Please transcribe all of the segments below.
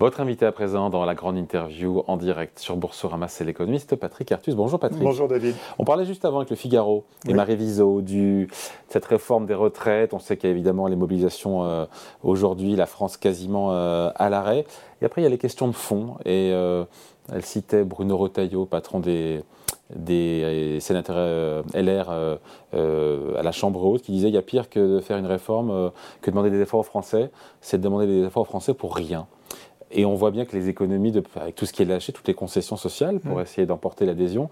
Votre invité à présent dans la grande interview en direct sur Boursorama, c'est l'économiste Patrick Artus. Bonjour Patrick. Bonjour David. On parlait juste avant avec le Figaro et Marie Viseau de cette réforme des retraites. On sait qu'il y a évidemment les mobilisations euh, aujourd'hui, la France quasiment euh, à l'arrêt. Et après, il y a les questions de fond. Et euh, elle citait Bruno Retailleau, patron des, des sénateurs LR à la Chambre haute, qui disait il y a pire que de faire une réforme, que de demander des efforts aux Français, c'est de demander des efforts aux Français pour rien. Et on voit bien que les économies, de, avec tout ce qui est lâché, toutes les concessions sociales pour mm. essayer d'emporter l'adhésion,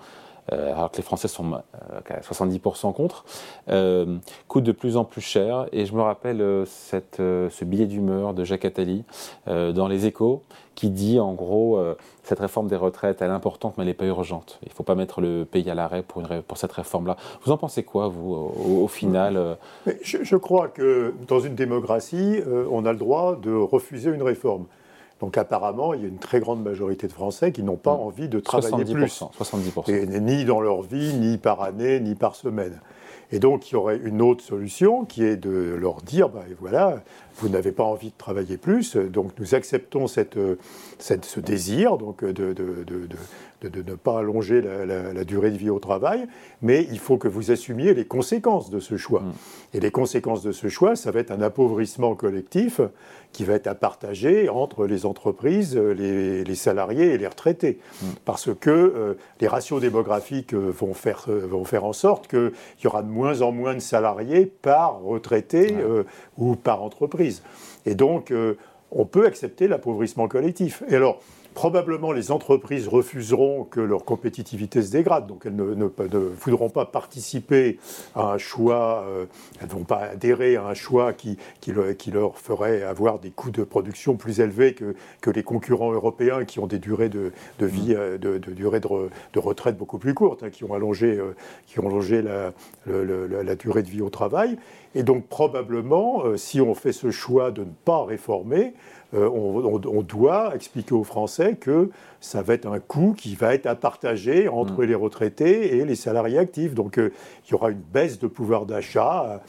euh, alors que les Français sont à 70% contre, euh, coûtent de plus en plus cher. Et je me rappelle euh, cette, ce billet d'humeur de Jacques Attali dans Les Échos qui dit en gros cette réforme des retraites, elle est importante, mais elle n'est pas urgente. Il ne faut pas mettre le pays à l'arrêt pour, pour cette réforme-là. Vous en pensez quoi, vous, au, final je, je, crois que dans une démocratie, on a le droit de refuser une réforme. Donc apparemment, il y a une très grande majorité de Français qui n'ont pas mmh. envie de travailler 70%, plus. 70%. ni dans leur vie, ni par année, ni par semaine. Et donc, il y aurait une autre solution qui est de leur dire, ben, voilà, vous n'avez pas envie de travailler plus, donc nous acceptons cette, cette ce désir donc de, de, de, de, ne pas allonger la, durée de vie au travail, mais il faut que vous assumiez les conséquences de ce choix. Mm. Et les conséquences de ce choix, ça va être un appauvrissement collectif qui va être à partager entre les entreprises, les, salariés et les retraités. Mm. Parce que euh, les ratios démographiques euh, vont faire, euh, vont faire en sorte qu'il y aura de moins en moins de salariés par retraité ou par entreprise. Et donc, on peut accepter l'appauvrissement collectif. Et alors, probablement les entreprises refuseront que leur compétitivité se dégrade, donc elles ne, voudront pas participer à un choix, euh, elles ne vont pas adhérer à un choix qui, qui, leur ferait avoir des coûts de production plus élevés que, que les concurrents européens qui ont des durées de, vie, euh, de, durée de, retraite beaucoup plus courtes, hein, qui ont allongé, euh, qui ont allongé la, la, durée de vie au travail. Et donc probablement, si on fait ce choix de ne pas réformer, euh, on, doit expliquer aux Français que ça va être un coût qui va être à partager entre mm. les retraités et les salariés actifs. Donc euh, il y aura une baisse de pouvoir d'achat.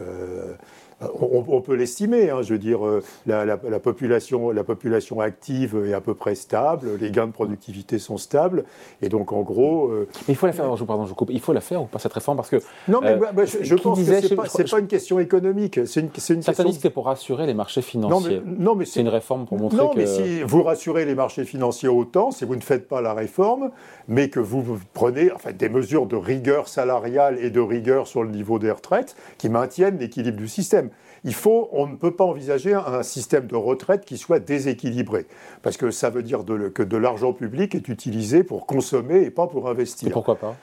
Euh, on, peut l'estimer, hein, je veux dire, euh, la, population, la population active est à peu près stable, les gains de productivité sont stables, et donc en gros. Euh, il faut la faire, pardon, je coupe, il faut la faire ou pas cette réforme parce que. Non, mais euh, bah, je, pense que ce n'est pas, une question économique. C'est une, Certains c'est pour rassurer les marchés financiers. Non, mais, c'est une réforme pour montrer non, que. Non, mais si vous rassurez les marchés financiers autant, si vous ne faites pas la réforme, mais que vous prenez en fait, des mesures de rigueur salariale et de rigueur sur le niveau des retraites qui maintiennent l'équilibre du système. Il faut, on ne peut pas envisager un système de retraite qui soit déséquilibré, parce que ça veut dire que de l'argent public est utilisé pour consommer et pas pour investir. Et pourquoi pas?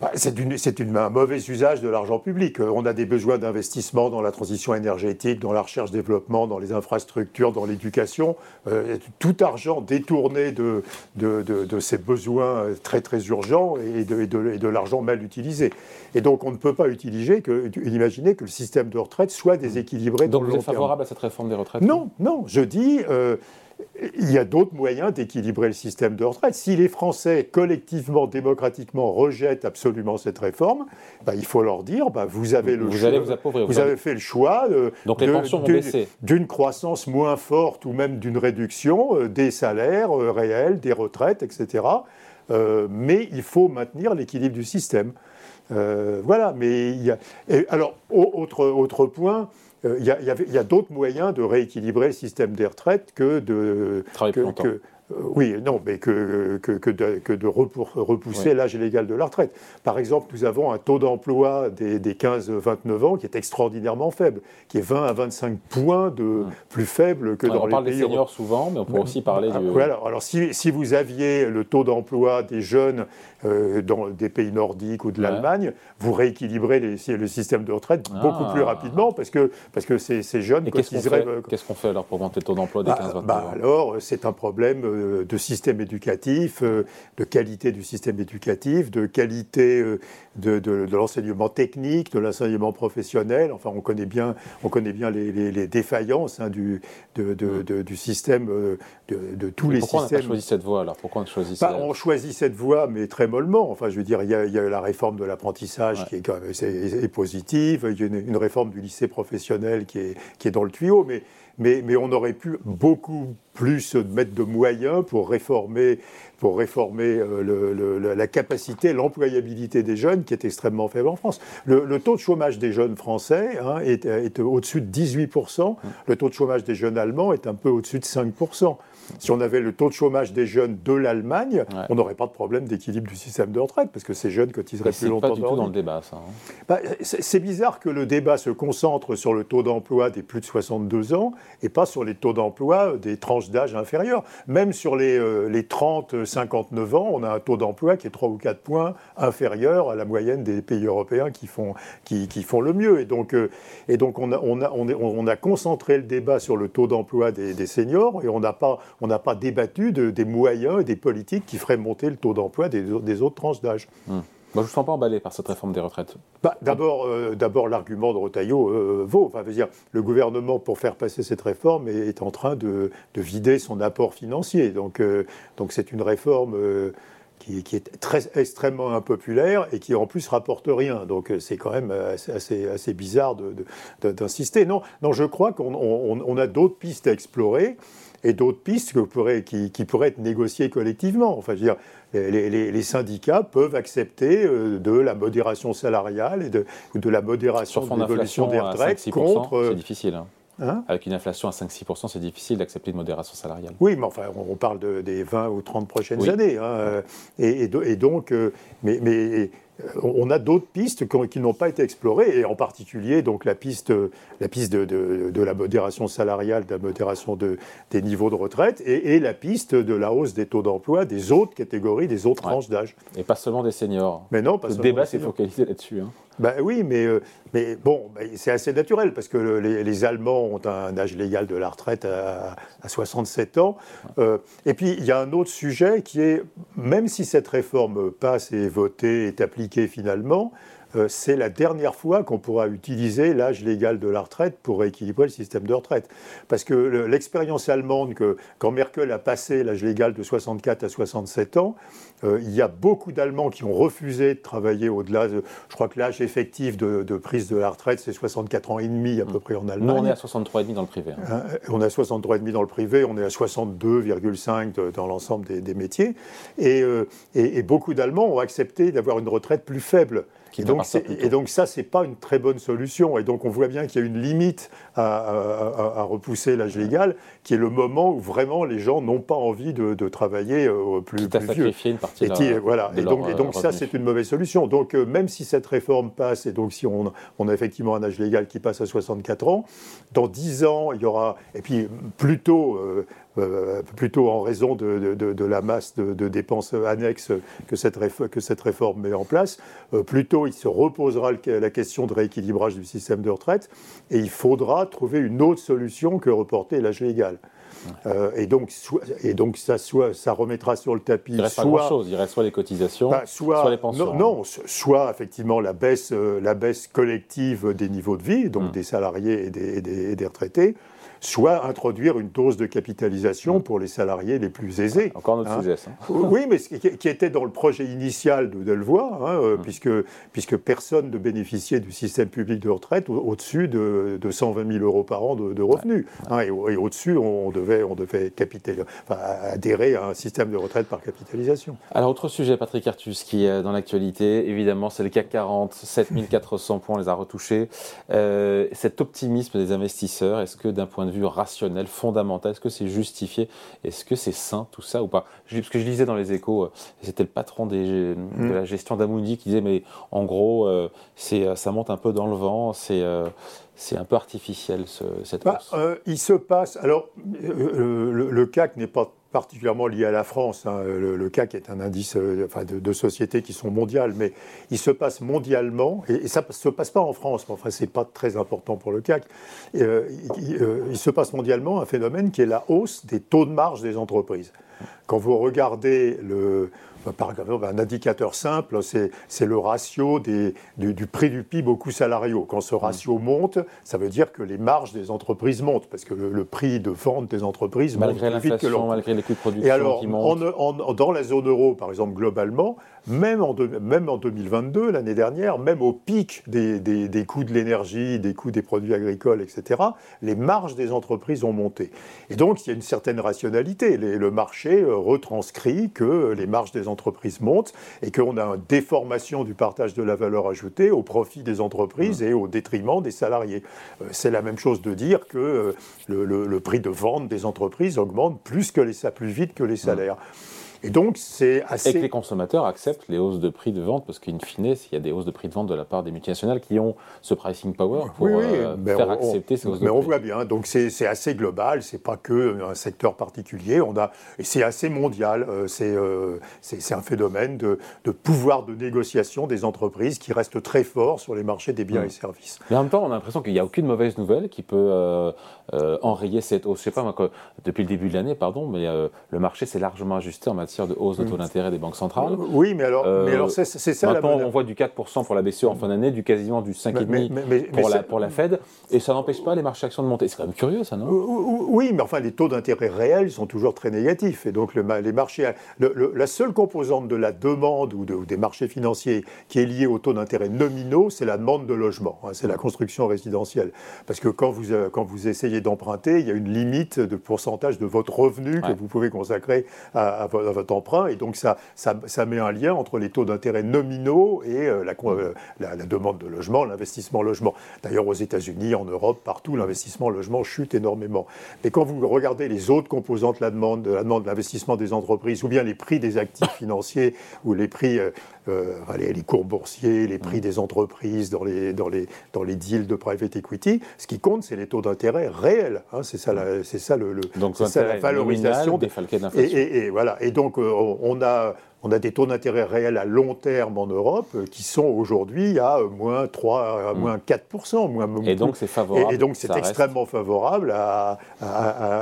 Bah, c'est un mauvais usage de l'argent public. On a des besoins d'investissement dans la transition énergétique, dans la recherche-développement, dans les infrastructures, dans l'éducation. Euh, tout argent détourné de, de, ces besoins très très urgents et de, l'argent mal utilisé. Et donc on ne peut pas utiliser que, imaginer que le système de retraite soit déséquilibré. Donc vous êtes favorable à cette réforme des retraites? Non, non. Je dis. Euh, il y a d'autres moyens d'équilibrer le système de retraite. Si les Français, collectivement, démocratiquement, rejettent absolument cette réforme, bah, il faut leur dire bah, vous avez le vous allez vous, appauvrir, vous, avez fait le choix d'une croissance moins forte ou même d'une réduction euh, des salaires euh, réels, des retraites, etc. Euh, mais il faut maintenir l'équilibre du système. voilà, mais il y a. alors, autre, autre point, il euh, y a, d'autres moyens de rééquilibrer le système des retraites que de. que, oui, non, mais que, que, de, repousser l'âge légal de la retraite. Par exemple, nous avons un taux d'emploi des, 15-29 ans qui est extraordinairement faible, qui est 20 à 25 points de plus faible que dans les pays... On parle des seniors souvent, mais on peut aussi parler ah, du... alors, alors si, si, vous aviez le taux d'emploi des jeunes euh, dans des pays nordiques ou de l'Allemagne, vous rééquilibrez le système de retraite beaucoup plus ah. rapidement parce que, parce que ces, ces jeunes Qu'est-ce qu'on fait, alors pour augmenter le taux d'emploi des 15-29 bah, bah, ans? Alors, c'est un problème euh, de système éducatif, euh, de qualité du système éducatif, de qualité euh, de, de, l'enseignement technique, de l'enseignement professionnel. Enfin, on connaît bien, on connaît bien les, défaillances hein, du, de, du système, de, tous les pourquoi systèmes. Pourquoi on a choisi cette voie alors? Pourquoi on choisit bah, On choisit cette voie, mais très mollement. Enfin, je veux dire, il y a, il y a la réforme de l'apprentissage qui est, quand même, est, positive. Il y a une, une, réforme du lycée professionnel qui est, qui est dans le tuyau, mais mais, mais on aurait pu beaucoup plus mettre de moyens pour réformer, pour réformer euh, la capacité, l'employabilité des jeunes qui est extrêmement faible en France. Le, taux de chômage des jeunes français hein, est, est au-dessus de 18%, le taux de chômage des jeunes allemands est un peu au-dessus de 5%. Si on avait le taux de chômage des jeunes de l'Allemagne, on n'aurait pas de problème d'équilibre du système de retraite, parce que ces jeunes cotiseraient plus longtemps. C'est pas du tout dans le débat, ça. Hein. Bah, c'est bizarre que le débat se concentre sur le taux d'emploi des plus de 62 ans et pas sur les taux d'emploi des tranches d'âge inférieures. Même sur les, euh, les 30-59 ans, on a un taux d'emploi qui est 3 ou 4 points inférieur à la moyenne des pays européens qui font, qui, qui font le mieux. Et donc, euh, et donc on, a, on, a, on, a, concentré le débat sur le taux d'emploi des, des seniors et on n'a pas on n'a pas débattu de, des moyens et des politiques qui feraient monter le taux d'emploi des, autres tranches d'âge. Hum. Moi, je ne me sens pas emballé par cette réforme des retraites. Bah, D'abord, euh, l'argument de Rotaillot euh, vaut. Enfin, veut dire, le gouvernement, pour faire passer cette réforme, est, en train de, vider son apport financier. Donc, euh, donc c'est une réforme qui, est très, extrêmement impopulaire et qui en plus rapporte rien. Donc c'est quand même assez, assez, bizarre d'insister. Non, non, je crois qu'on a d'autres pistes à explorer et d'autres pistes qui, qui, pourraient être négociées collectivement. Enfin, je veux dire, les, syndicats peuvent accepter euh, de la modération salariale et de, de la modération de l'évolution des retraites contre. C'est difficile. Hein. Hein Avec une inflation à 5-6%, c'est difficile d'accepter une modération salariale. Oui, mais enfin, on parle de, des 20 ou 30 prochaines années. Hein, et, et, donc, euh, mais, mais euh, on a d'autres pistes qui, n'ont pas été explorées, et en particulier donc la piste, la piste de, la modération salariale, de la modération des niveaux de retraite, et, la piste de la hausse des taux d'emploi des autres catégories, des autres tranches d'âge. Et pas seulement des seniors. Mais non, pas Le débat s'est focalisé là-dessus. Hein. Ben oui, mais, euh, mais bon, c'est assez naturel parce que les, Allemands ont un âge légal de la retraite à, 67 ans. Euh, et puis, il y a un autre sujet qui est, même si cette réforme passe et est votée, est appliquée finalement, c'est la dernière fois qu'on pourra utiliser l'âge légal de la retraite pour rééquilibrer le système de retraite. Parce que l'expérience allemande, que quand Merkel a passé l'âge légal de 64 à 67 ans, euh, il y a beaucoup d'Allemands qui ont refusé de travailler au-delà de. Je crois que l'âge effectif de, prise de la retraite, c'est 64 ans et demi à peu près en Allemagne. Nous, on est à 63,5 dans le privé. Hein. Euh, on est à 63,5 dans le privé, on est à 62,5 dans l'ensemble des, métiers. Et, et beaucoup d'Allemands ont accepté d'avoir une retraite plus faible. Et donc, et donc, ça, c'est pas une très bonne solution. Et donc on voit bien qu'il y a une limite à, repousser l'âge légal, qui est le moment où vraiment les gens n'ont pas envie de, travailler euh, plus, plus vieux. Une partie et, qui, voilà. et donc, et donc ça, c'est une mauvaise solution. Donc euh, même si cette réforme passe, et donc si on, on, a effectivement un âge légal qui passe à 64 ans, dans 10 ans, il y aura, et puis plutôt euh, plutôt en raison de, la masse de, dépenses annexes que cette, que cette, réforme met en place. Euh, plutôt, il se reposera la question de rééquilibrage du système de retraite et il faudra trouver une autre solution que reporter l'âge légal. Euh, et, donc, et donc ça, soit, ça remettra sur le tapis. Il reste soit, pas. Il reste soit les cotisations, bah, soit, les pensions. Non, soit effectivement la baisse, la baisse collective des niveaux de vie, donc hum. des salariés et des, et des retraités, soit introduire une dose de capitalisation pour les salariés les plus aisés. Encore notre hein. sujet, ça. Oui, mais qui était dans le projet initial de Delvoye, hein, euh, hum. puisque, puisque personne ne bénéficiait du système public de retraite au-dessus de, de, 120 000 euros par an de, revenus. Hein, et, au-dessus, on devait, on devait adhérer à un système de retraite par capitalisation. Alors, autre sujet, Patrick Artus, qui est dans l'actualité, évidemment, c'est le CAC 40, 7400 points, on les a retouchés. Euh, cet optimisme des investisseurs, est-ce que d'un point de vue rationnel, fondamental Est-ce que c'est justifié Est-ce que c'est sain tout ça ou pas? Parce que je lisais dans les échos, euh, c'était le patron de mm. la gestion d'Amundi qui disait mais en gros, euh, c'est euh, ça monte un peu dans le vent, c'est c'est un peu artificiel cette bah, il se passe. Alors, le, CAC n'est pas particulièrement lié à la France. Hein. Le, CAC est un indice enfin, de, sociétés qui sont mondiales, mais il se passe mondialement, et, ça ne se passe pas en France, mais enfin, ce n'est pas très important pour le CAC. il, se passe mondialement un phénomène qui est la hausse des taux de marge des entreprises. Quand vous regardez le, par exemple, un indicateur simple, c'est le ratio des, du, prix du PIB aux coûts salariaux. Quand ce ratio mm. monte, ça veut dire que les marges des entreprises montent, parce que le, prix de vente des entreprises malgré monte plus vite que Malgré les coûts de production Et alors, qui montent. dans la zone euro, par exemple, globalement, même en, même en 2022, l'année dernière, même au pic des, coûts de l'énergie, des coûts des produits agricoles, etc., les marges des entreprises ont monté. Et donc, il y a une certaine rationalité. le marché euh, retranscrit que les marges des entreprises montent et qu'on a une déformation du partage de la valeur ajoutée au profit des entreprises et au détriment des salariés. Euh, c'est la même chose de dire que euh, le, prix de vente des entreprises augmente plus vite que les salaires. Et donc, c'est assez. Et que les consommateurs acceptent les hausses de prix de vente, parce qu'in fine, s'il y a des hausses de prix de vente de la part des multinationales qui ont ce pricing power pour euh, faire accepter ces hausses de prix. Mais on voit bien, donc c'est assez global, c'est pas que un secteur particulier, on a, et c'est assez mondial, euh, euh, c'est un phénomène de, de, pouvoir de négociation des entreprises qui reste très fort sur les marchés des biens mm. et services. Mais en même temps, on a l'impression qu'il n'y a aucune mauvaise nouvelle qui peut enrayer cette hausse. Je sais pas, moi, depuis le début de l'année, pardon, mais le marché s'est largement ajusté en matière de hausse de taux mm. d'intérêt des banques centrales. Oui, mais alors, mais alors c'est, ça Maintenant, on voit du 4% pour la BCE en fin d'année, du quasiment du 5,5% pour, la, pour la Fed, et ça n'empêche pas les marchés actions de monter. C'est quand même curieux, ça, non? Oui, mais enfin, les taux d'intérêt réels sont toujours très négatifs. Et donc, le, les marchés. la seule composante de la demande ou, des marchés financiers qui est liée aux taux d'intérêt nominaux, c'est la demande de logement. Hein, c'est la construction résidentielle. Parce que quand vous, euh, quand vous essayez d'emprunter, il y a une limite de pourcentage de votre revenu que vous pouvez consacrer à, à, à votre emprunt, et donc ça, met un lien entre les taux d'intérêt nominaux et euh, euh, la, demande de logement, l'investissement logement. D'ailleurs, aux États-Unis, en Europe, partout, l'investissement logement chute énormément. Mais quand vous regardez les autres composantes la demande, de la demande de l'investissement des entreprises, ou bien les prix des actifs financiers, ou les prix, euh, les, les, cours boursiers, les prix des entreprises dans les, dans, les, dans les deals de private equity, ce qui compte, c'est les taux d'intérêt réels. Hein, c'est ça, c'est ça le, donc, ça, la valorisation des et, et, et, voilà. Et donc euh, on a, on a des taux d'intérêt réels à long terme en Europe euh, qui sont aujourd'hui à euh, moins 3, à mm. moins 4%. Moins, et donc, c'est favorable. Et, donc, c'est extrêmement favorable à,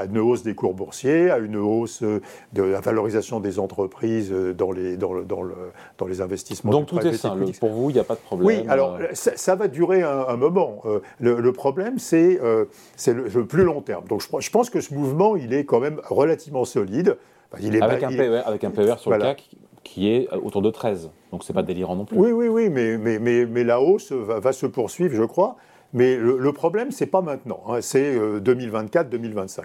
une hausse des cours boursiers, à une hausse de la valorisation des entreprises dans les, dans le, dans le, dans les investissements. Donc, tout est simple. Pour vous, il n'y a pas de problème. Oui, alors, ça, va durer un, moment. Le, problème, c'est le, plus long terme. Donc, je, je pense que ce mouvement, il est quand même relativement solide avec, un PER, avec un PER sur le CAC qui est autour de 13. Donc c'est pas délirant non plus. Oui, oui, oui, mais, mais, mais la hausse va, se poursuivre, je crois. Mais le, le problème, c'est pas maintenant, hein, c'est 2024-2025.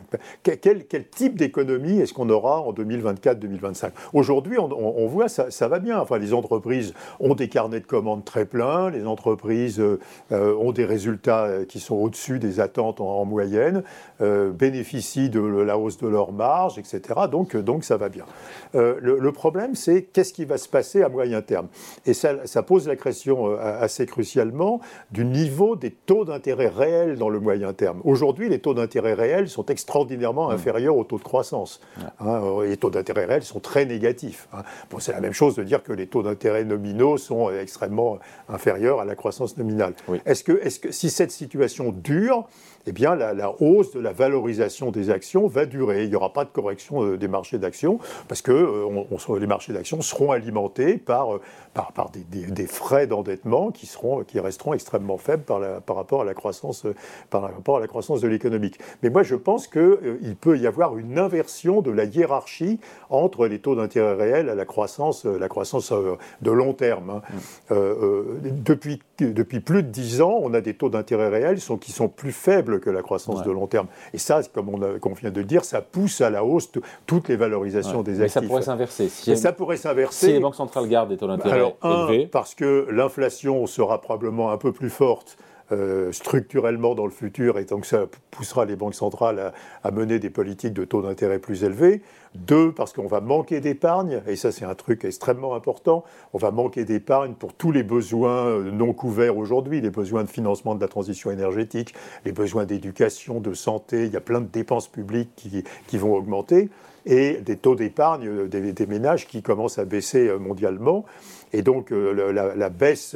Euh, quel, type d'économie est-ce qu'on aura en 2024-2025 Aujourd'hui, on, voit ça, ça va bien. Enfin, les entreprises ont des carnets de commandes très pleins, les entreprises euh, euh, ont des résultats qui sont au-dessus des attentes en, moyenne, bénéficient de la hausse de leurs marges, etc. Donc, donc ça va bien. Le, le, problème, c'est qu'est-ce qui va se passer à moyen terme? Et ça, ça pose la question assez crucialement du niveau des taux d'intérêt réels dans le moyen terme. Aujourd'hui, les taux d'intérêt réels sont extraordinairement mmh. inférieurs aux taux de croissance. Hein, euh, les taux d'intérêt réels sont très négatifs. Hein. Bon, c'est la même chose de dire que les taux d'intérêt nominaux sont extrêmement inférieurs à la croissance nominale. Est-ce que, est que si cette situation dure, eh bien, la, hausse de la valorisation des actions va durer. Il n'y aura pas de correction euh, des marchés d'actions parce que euh, les marchés d'actions seront alimentés par, euh, par, par des, frais d'endettement qui, seront, qui resteront extrêmement faibles par, la, par, rapport à la croissance, par rapport à la croissance de l'économique. Mais moi, je pense qu'il peut y avoir une inversion de la hiérarchie entre les taux d'intérêt réels et la croissance, la croissance de long terme. Hein. Mmh. depuis, depuis plus de 10 ans, on a des taux d'intérêt réels qui sont plus faibles que la croissance de long terme. Et ça, comme on, vient de le dire, ça pousse à la hausse toutes les valorisations des actifs. Mais ça pourrait s'inverser. Si ça pourrait s'inverser. Si les banques centrales gardent des taux d'intérêt élevés. parce que l'inflation sera probablement un peu plus forte euh, structurellement dans le futur, et donc ça poussera les banques centrales à, mener des politiques de taux d'intérêt plus élevés. Deux, parce qu'on va manquer d'épargne, et ça c'est un truc extrêmement important, on va manquer d'épargne pour tous les besoins euh, non couverts aujourd'hui, les besoins de financement de la transition énergétique, les besoins d'éducation, de santé, il y a plein de dépenses publiques qui, vont augmenter, et des taux d'épargne des, des ménages qui commencent à baisser euh, mondialement. Et donc la, baisse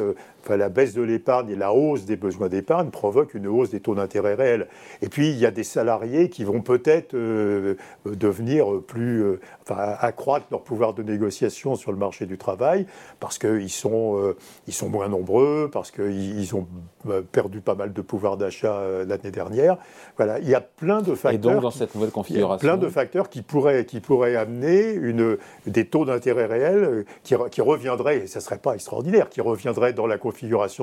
la baisse de l'épargne et la hausse des besoins d'épargne provoquent une hausse des taux d'intérêt réels. Et puis, il y a des salariés qui vont peut-être euh, devenir plus, euh, enfin, accroître leur pouvoir de négociation sur le marché du travail parce qu'ils sont, euh, ils sont moins nombreux, parce qu'ils ont perdu pas mal de pouvoir d'achat l'année dernière. Voilà, il y a plein de facteurs. Et donc, dans cette nouvelle configuration. plein de facteurs qui pourraient, qui pourraient amener une, des taux d'intérêt réels qui, qui reviendraient, et ça ne serait pas extraordinaire, qui reviendraient dans la configuration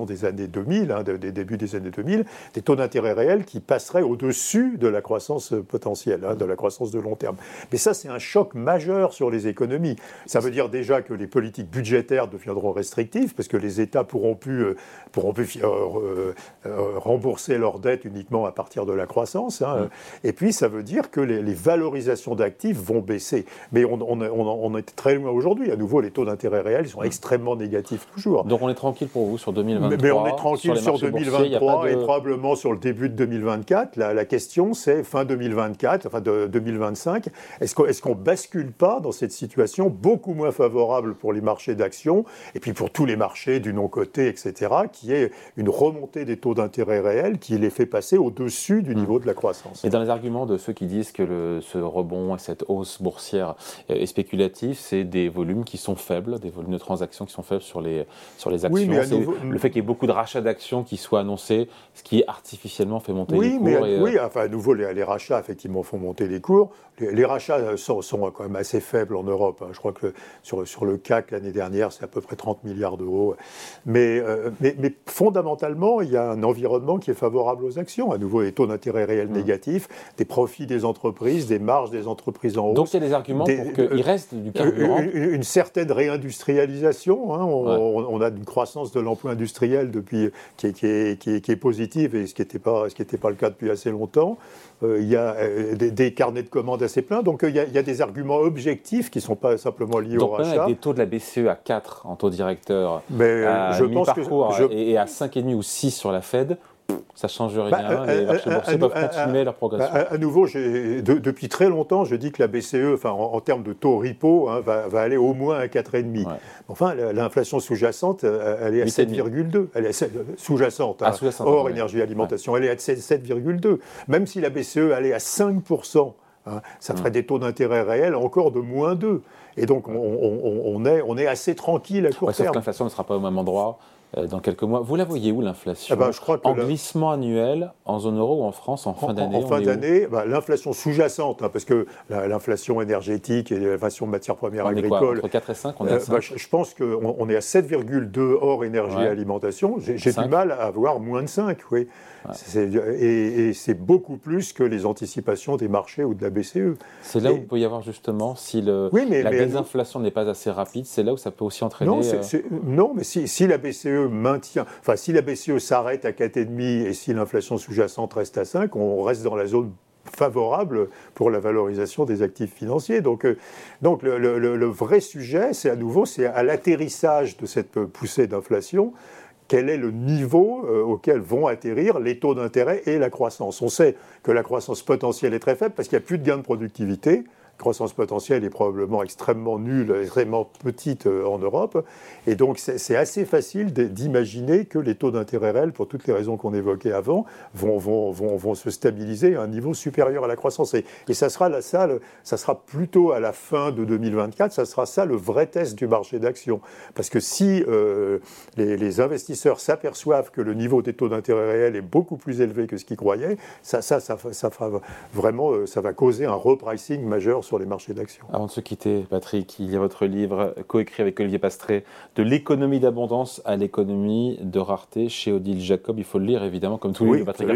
des années 2000, hein, des débuts des années 2000, des taux d'intérêt réels qui passeraient au-dessus de la croissance potentielle, hein, de la croissance de long terme. Mais ça, c'est un choc majeur sur les économies. Ça veut dire déjà que les politiques budgétaires deviendront restrictives, parce que les États pourront plus, euh, pourront plus euh, euh, rembourser leurs dettes uniquement à partir de la croissance. Hein. Et puis, ça veut dire que les, valorisations d'actifs vont baisser. Mais on, on, on, est très loin aujourd'hui. À nouveau, les taux d'intérêt réels sont extrêmement négatifs toujours. Donc on est tranquille pour vous sur 2023 Mais, on est tranquille sur, 2023 et probablement sur le début de 2024. La, question, c'est fin 2024, enfin de 2025. Est-ce qu'on est bascule pas dans cette situation beaucoup moins favorable pour les marchés d'actions et puis pour tous les marchés du non-coté, etc., qui est une remontée des taux d'intérêt réels qui les fait passer au-dessus du niveau de la croissance? Et dans les arguments de ceux qui disent que le, ce rebond et cette hausse boursière est spéculative, c'est des volumes qui sont faibles, des volumes de transactions qui sont faibles sur les, sur les actions. Oui, mais Le fait qu'il y ait beaucoup de rachats d'actions qui soient annoncés, ce qui artificiellement fait monter les cours. Mais Oui, enfin, à nouveau, les, rachats, effectivement, font monter les cours. Les, rachats sont, quand même assez faibles en Europe. Hein. Je crois que sur, sur le CAC, l'année dernière, c'est à peu près 30 milliards d'euros. Mais, euh, mais, mais, fondamentalement, il y a un environnement qui est favorable aux actions. À nouveau, les taux d'intérêt réels mmh. négatifs, des profits des entreprises, des marges des entreprises en hausse. Donc, il y a des arguments pour qu'il euh, reste du carburant. Une, une certaine réindustrialisation. Hein. On, on, a une croissance de l'emploi industriel depuis, qui, est, qui, est, qui, est, positive, et ce qui n'était pas, pas le cas depuis assez longtemps. Euh, il y a euh, des, carnets de commandes assez pleins. Donc euh, il y, a, il y a des arguments objectifs qui ne sont pas simplement liés au rachat. Avec des taux de la BCE à 4 en taux directeur, Mais à je pense que je... et à 5,5 ou 6 sur la Fed, ça ne change rien. Bah, les marchés boursiers peuvent continuer leur progression. À, nouveau, depuis très longtemps, je dis que la BCE, enfin, en, termes de taux repo, hein, va, aller au moins à 4,5. Enfin, l'inflation sous-jacente, elle est à 7,2. Elle est sous-jacente, hein, ah, hors énergie alimentation. Elle est à 7,2. Même si la BCE allait à 5%, hein, ça ferait des taux d'intérêt réels encore de moins 2. Et donc, on, est, on est assez tranquille à court terme. Sauf que l'inflation ne sera pas au même endroit. Euh, dans quelques mois. Vous la voyez où l'inflation eh ben, En glissement annuel, en zone euro ou en France en fin d'année En, fin d'année, bah, l'inflation sous-jacente, hein, parce que l'inflation énergétique et l'inflation de matières premières agricoles. entre 4 et 5, on est à 5 euh, bah, je, pense qu'on on est à 7,2 hors énergie et alimentation. J'ai du mal à avoir moins de 5, oui. Et, c'est beaucoup plus que les anticipations des marchés ou de la BCE. C'est là où il peut y avoir justement, si le, la désinflation n'est pas assez rapide, c'est là où ça peut aussi entraîner. Non, euh, non mais si, si, la BCE maintient, enfin si la BCE s'arrête à 4,5 et si l'inflation sous-jacente reste à 5, on reste dans la zone favorable pour la valorisation des actifs financiers. Donc, euh, donc le, le vrai sujet, c'est à nouveau, c'est à l'atterrissage de cette poussée d'inflation, quel est le niveau euh, auquel vont atterrir les taux d'intérêt et la croissance. On sait que la croissance potentielle est très faible parce qu'il n'y a plus de gains de productivité croissance potentielle est probablement extrêmement nulle, extrêmement petite euh, en Europe. Et donc, c'est assez facile d'imaginer que les taux d'intérêt réels, pour toutes les raisons qu'on évoquait avant, vont, vont, vont, vont, se stabiliser à un niveau supérieur à la croissance. Et, et ça, sera la, ça, ça sera plutôt à la fin de 2024, ça sera ça le vrai test du marché d'actions. Parce que si euh, les, investisseurs s'aperçoivent que le niveau des taux d'intérêt réels est beaucoup plus élevé que ce qu'ils croyaient, ça, ça, ça, ça, fera vraiment, euh, ça va causer un repricing majeur sur les marchés d'actions. Avant de se quitter, Patrick, il y a votre livre coécrit avec Olivier Pastré, De l'économie d'abondance à l'économie de rareté chez Odile Jacob. Il faut le lire évidemment, comme tous les livres Patrick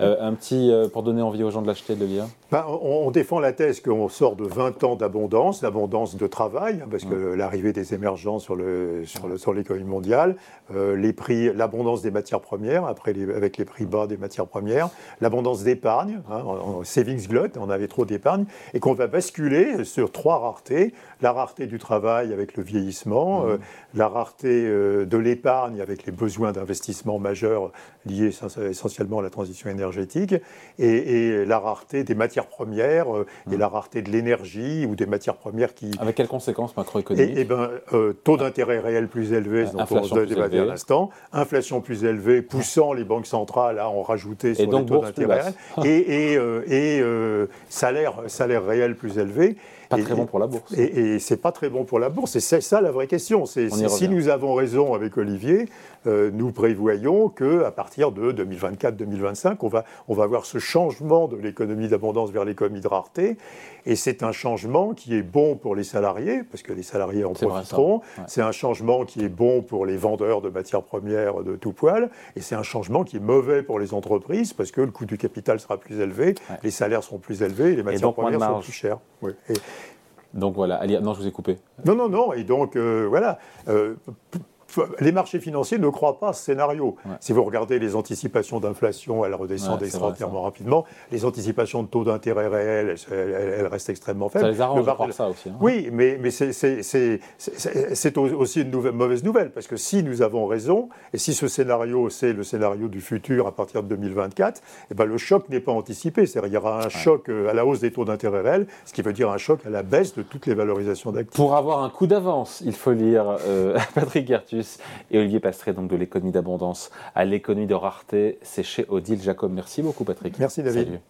euh, un petit, euh, pour donner envie aux gens de l'acheter, de le lire ben, on, défend la thèse qu'on sort de 20 ans d'abondance, d'abondance de travail, hein, parce que l'arrivée des émergents sur, le, sur, le, sur l'économie mondiale, euh, les prix, l'abondance des matières premières, après avec les prix bas des matières premières, l'abondance d'épargne, hein, savings glut, on avait trop d'épargne, et qu'on va basculer sur trois raretés. La rareté du travail avec le vieillissement, mmh. euh, la rareté euh, de l'épargne avec les besoins d'investissement majeurs liés essentiellement à la transition énergétique, et, la rareté des matières premières euh, et mmh. la rareté de l'énergie ou des matières premières qui... Avec quelles conséquences macroéconomiques Eh bien, taux d'intérêt réel plus élevé, dont on a débattu à l'instant, inflation plus élevée, poussant les banques centrales à en rajouter sur les taux d'intérêt, et, et, salaire, salaire réel plus élevé. Pas très bon pour la bourse. Et, et c'est pas très bon pour la bourse. Et c'est ça la vraie question. C'est si nous avons raison avec Olivier, euh, nous prévoyons qu'à partir de 2024-2025, on va, on va avoir ce changement de l'économie d'abondance vers l'économie de rareté. Et c'est un changement qui est bon pour les salariés, parce que les salariés en profiteront. C'est un changement qui est bon pour les vendeurs de matières premières de tout poil. Et c'est un changement qui est mauvais pour les entreprises, parce que le coût du capital sera plus élevé, les salaires seront plus élevés, et les matières premières seront plus chères. Donc voilà, non, je vous ai coupé. Non, non, non, et donc euh, voilà, euh, les marchés financiers ne croient pas à ce scénario. Si vous regardez les anticipations d'inflation, elles redescendent extraordinairement rapidement. Les anticipations de taux d'intérêt réels, elles, restent extrêmement faibles. Ça les arrange de ça aussi. Hein. Oui, mais, mais c'est aussi une mauvaise nouvelle, parce que si nous avons raison, et si ce scénario, c'est le scénario du futur à partir de 2024, eh ben le choc n'est pas anticipé. C'est-à-dire qu'il y aura un choc euh, à la hausse des taux d'intérêt réels, ce qui veut dire un choc à la baisse de toutes les valorisations d'actifs. Pour avoir un coup d'avance, il faut lire euh, Patrick Gertus et Olivier Pastré, donc de l'économie d'abondance à l'économie de rareté. C'est chez Odile Jacob. Merci beaucoup, Patrick. Merci, David.